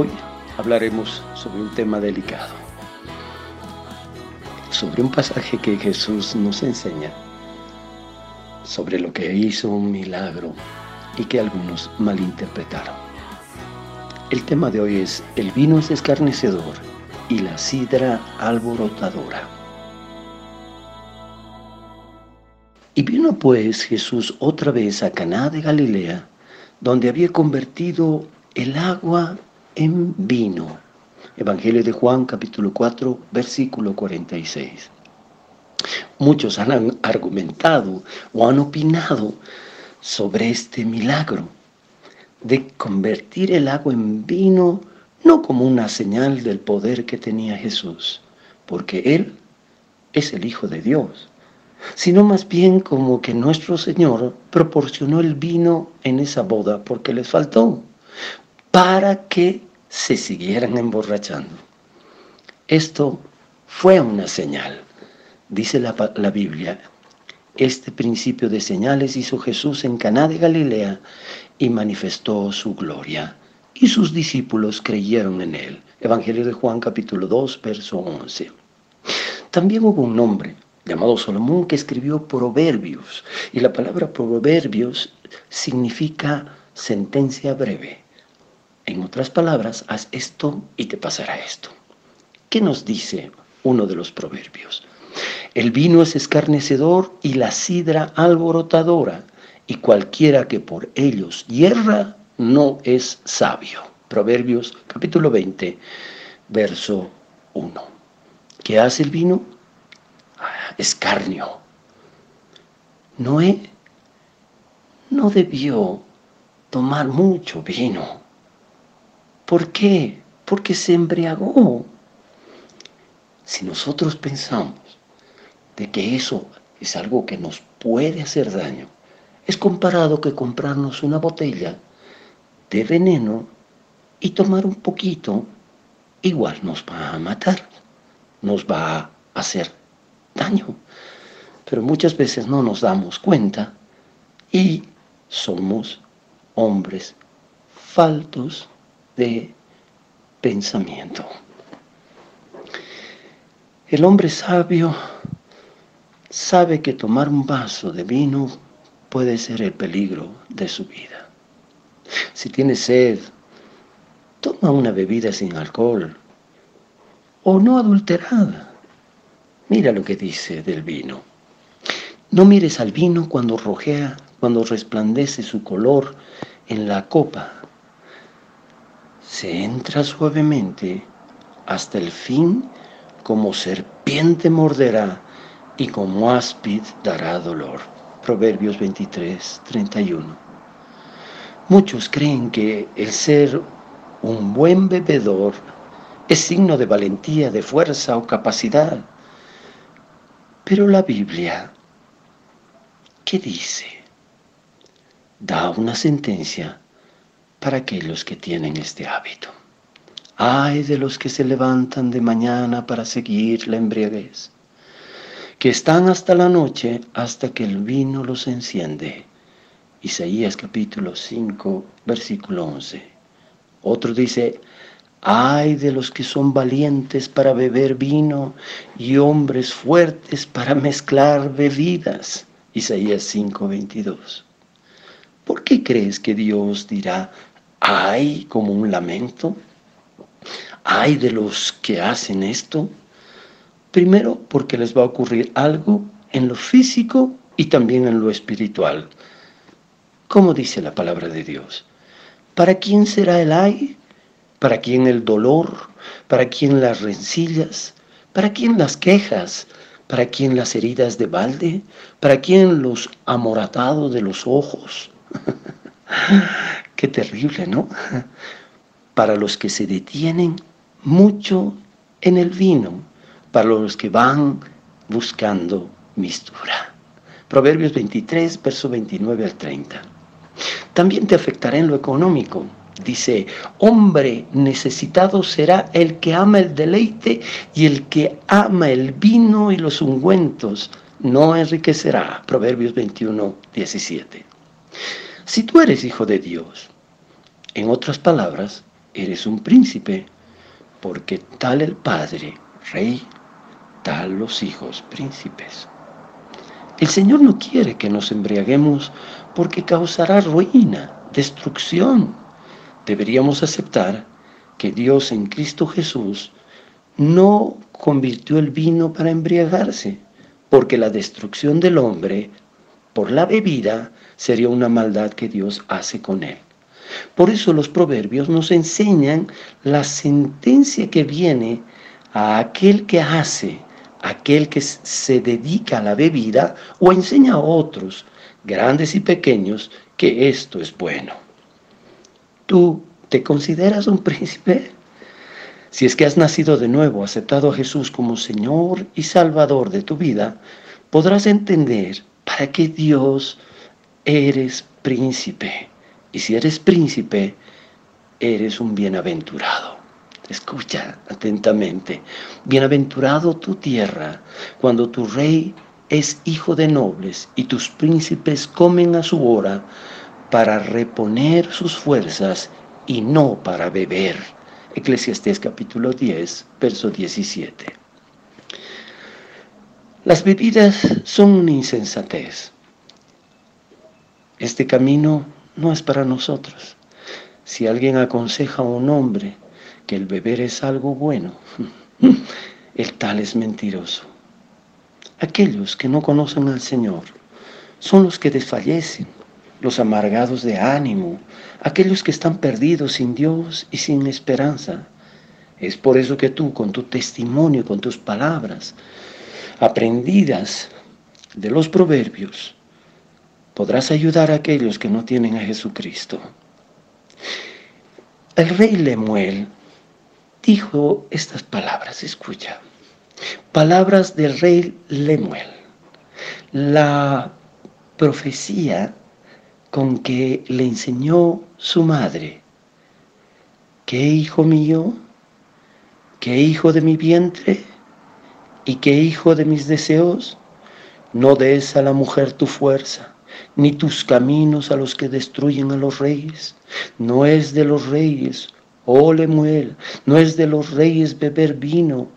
Hoy hablaremos sobre un tema delicado, sobre un pasaje que Jesús nos enseña, sobre lo que hizo un milagro y que algunos malinterpretaron. El tema de hoy es el vino es escarnecedor y la sidra alborotadora. Y vino pues Jesús otra vez a Caná de Galilea, donde había convertido el agua en vino. Evangelio de Juan capítulo 4 versículo 46. Muchos han argumentado o han opinado sobre este milagro de convertir el agua en vino no como una señal del poder que tenía Jesús, porque Él es el Hijo de Dios, sino más bien como que nuestro Señor proporcionó el vino en esa boda porque les faltó, para que se siguieran emborrachando. Esto fue una señal, dice la, la Biblia. Este principio de señales hizo Jesús en Caná de Galilea y manifestó su gloria. Y sus discípulos creyeron en él. Evangelio de Juan capítulo 2, verso 11. También hubo un hombre llamado Salomón que escribió proverbios. Y la palabra proverbios significa sentencia breve. En otras palabras, haz esto y te pasará esto. ¿Qué nos dice uno de los proverbios? El vino es escarnecedor y la sidra alborotadora, y cualquiera que por ellos hierra no es sabio. Proverbios capítulo 20, verso 1. ¿Qué hace el vino? Ah, escarnio. Noé no debió tomar mucho vino ¿Por qué? Porque se embriagó. Si nosotros pensamos de que eso es algo que nos puede hacer daño, es comparado que comprarnos una botella de veneno y tomar un poquito, igual nos va a matar, nos va a hacer daño. Pero muchas veces no nos damos cuenta y somos hombres faltos de pensamiento. El hombre sabio sabe que tomar un vaso de vino puede ser el peligro de su vida. Si tiene sed, toma una bebida sin alcohol o no adulterada. Mira lo que dice del vino. No mires al vino cuando rojea, cuando resplandece su color en la copa se entra suavemente hasta el fin como serpiente morderá y como áspid dará dolor. Proverbios 23, 31. Muchos creen que el ser un buen bebedor es signo de valentía, de fuerza o capacidad. Pero la Biblia, ¿qué dice? Da una sentencia para aquellos que tienen este hábito. Ay de los que se levantan de mañana para seguir la embriaguez, que están hasta la noche hasta que el vino los enciende. Isaías capítulo 5, versículo 11. Otro dice, ay de los que son valientes para beber vino y hombres fuertes para mezclar bebidas. Isaías 5, 22. ¿Por qué crees que Dios dirá, hay como un lamento. Hay de los que hacen esto. Primero porque les va a ocurrir algo en lo físico y también en lo espiritual. Como dice la palabra de Dios. ¿Para quién será el ay? ¿Para quién el dolor? ¿Para quién las rencillas? ¿Para quién las quejas? ¿Para quién las heridas de balde? ¿Para quién los amoratados de los ojos? Qué terrible, ¿no? Para los que se detienen mucho en el vino, para los que van buscando mistura. Proverbios 23, verso 29 al 30. También te afectará en lo económico. Dice, hombre necesitado será el que ama el deleite y el que ama el vino y los ungüentos no enriquecerá. Proverbios 21, 17. Si tú eres hijo de Dios, en otras palabras, eres un príncipe, porque tal el Padre, Rey, tal los hijos, príncipes. El Señor no quiere que nos embriaguemos porque causará ruina, destrucción. Deberíamos aceptar que Dios en Cristo Jesús no convirtió el vino para embriagarse, porque la destrucción del hombre por la bebida sería una maldad que Dios hace con él. Por eso los proverbios nos enseñan la sentencia que viene a aquel que hace, aquel que se dedica a la bebida o enseña a otros, grandes y pequeños, que esto es bueno. ¿Tú te consideras un príncipe? Si es que has nacido de nuevo, aceptado a Jesús como Señor y Salvador de tu vida, podrás entender para qué Dios eres príncipe. Y si eres príncipe, eres un bienaventurado. Escucha atentamente. Bienaventurado tu tierra, cuando tu rey es hijo de nobles y tus príncipes comen a su hora para reponer sus fuerzas y no para beber Eclesiastés capítulo 10, verso 17. Las bebidas son una insensatez. Este camino no es para nosotros. Si alguien aconseja a un hombre que el beber es algo bueno, el tal es mentiroso. Aquellos que no conocen al Señor son los que desfallecen los amargados de ánimo, aquellos que están perdidos sin Dios y sin esperanza. Es por eso que tú, con tu testimonio, con tus palabras aprendidas de los proverbios, podrás ayudar a aquellos que no tienen a Jesucristo. El rey Lemuel dijo estas palabras, escucha, palabras del rey Lemuel. La profecía con que le enseñó su madre. ¿Qué hijo mío? ¿Qué hijo de mi vientre? ¿Y qué hijo de mis deseos? No des a la mujer tu fuerza, ni tus caminos a los que destruyen a los reyes. No es de los reyes, oh Lemuel, no es de los reyes beber vino,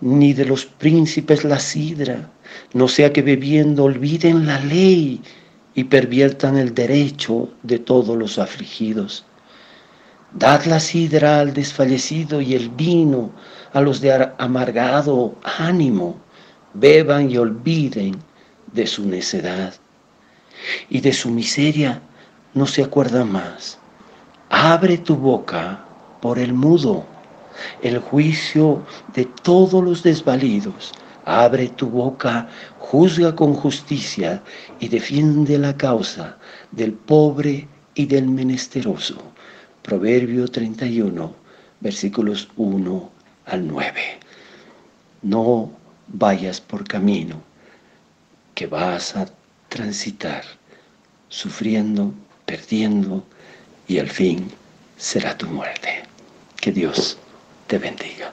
ni de los príncipes la sidra, no sea que bebiendo olviden la ley y perviertan el derecho de todos los afligidos. Dad la sidra al desfallecido y el vino a los de amargado ánimo. Beban y olviden de su necedad. Y de su miseria no se acuerdan más. Abre tu boca por el mudo, el juicio de todos los desvalidos Abre tu boca, juzga con justicia y defiende la causa del pobre y del menesteroso. Proverbio 31, versículos 1 al 9. No vayas por camino que vas a transitar sufriendo, perdiendo y al fin será tu muerte. Que Dios te bendiga.